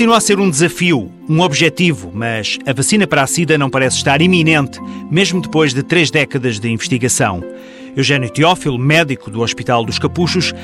Continua a ser um desafio, um objetivo, mas a vacina para a SIDA não parece estar iminente, mesmo depois de três décadas de investigação. Eugênio Teófilo, médico do Hospital dos Capuchos,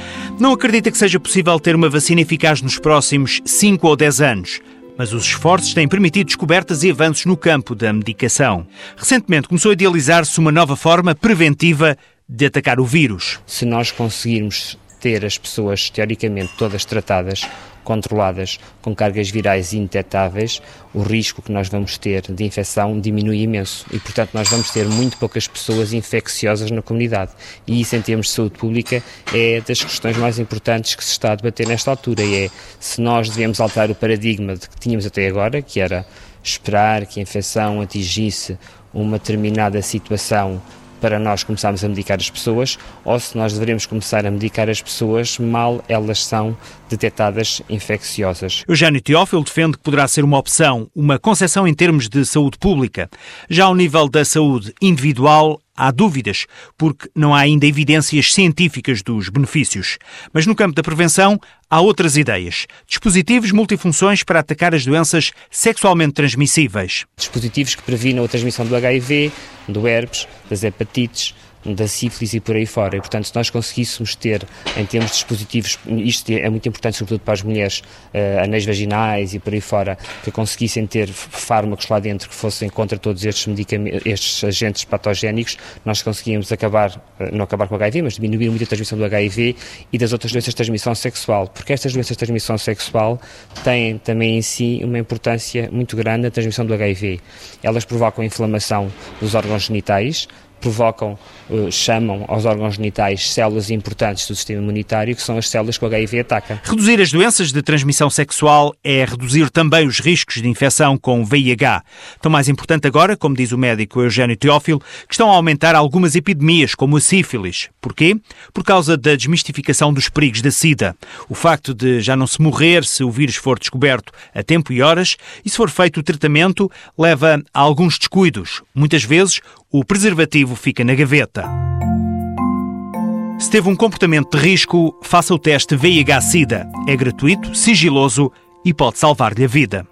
não acredita que seja possível ter uma vacina eficaz nos próximos 5 ou 10 anos. Mas os esforços têm permitido descobertas e avanços no campo da medicação. Recentemente começou a idealizar-se uma nova forma preventiva de atacar o vírus. Se nós conseguirmos ter as pessoas teoricamente todas tratadas, controladas, com cargas virais indetetáveis, o risco que nós vamos ter de infecção diminui imenso e, portanto, nós vamos ter muito poucas pessoas infecciosas na comunidade. E isso, em termos de saúde pública, é das questões mais importantes que se está a debater nesta altura. E é se nós devemos alterar o paradigma de que tínhamos até agora, que era esperar que a infecção atingisse uma determinada situação para nós começarmos a medicar as pessoas ou se nós devemos começar a medicar as pessoas mal elas são detectadas infecciosas. Eugênio Teófilo defende que poderá ser uma opção, uma concessão em termos de saúde pública. Já ao nível da saúde individual, há dúvidas, porque não há ainda evidências científicas dos benefícios. Mas no campo da prevenção, há outras ideias. Dispositivos multifunções para atacar as doenças sexualmente transmissíveis. Dispositivos que previnam a transmissão do HIV, do herpes, das hepatites, da sífilis e por aí fora. E, portanto, se nós conseguíssemos ter, em termos de dispositivos, isto é muito importante, sobretudo para as mulheres, uh, anéis vaginais e por aí fora, que conseguissem ter fármacos lá dentro que fossem contra todos estes, estes agentes patogénicos, nós conseguíamos acabar, uh, não acabar com o HIV, mas diminuir muito a transmissão do HIV e das outras doenças de transmissão sexual, porque estas doenças de transmissão sexual têm também em si uma importância muito grande na transmissão do HIV. Elas provocam inflamação dos órgãos genitais, provocam, uh, chamam aos órgãos genitais células importantes do sistema imunitário, que são as células que o HIV ataca. Reduzir as doenças de transmissão sexual é reduzir também os riscos de infecção com VIH. Tão mais importante agora, como diz o médico Eugênio Teófilo, que estão a aumentar algumas epidemias, como a sífilis. Porquê? Por causa da desmistificação dos perigos da SIDA. O facto de já não se morrer se o vírus for descoberto a tempo e horas, e se for feito o tratamento, leva a alguns descuidos. Muitas vezes, o preservativo fica na gaveta. Se teve um comportamento de risco, faça o teste VIH-Sida. É gratuito, sigiloso e pode salvar-lhe a vida.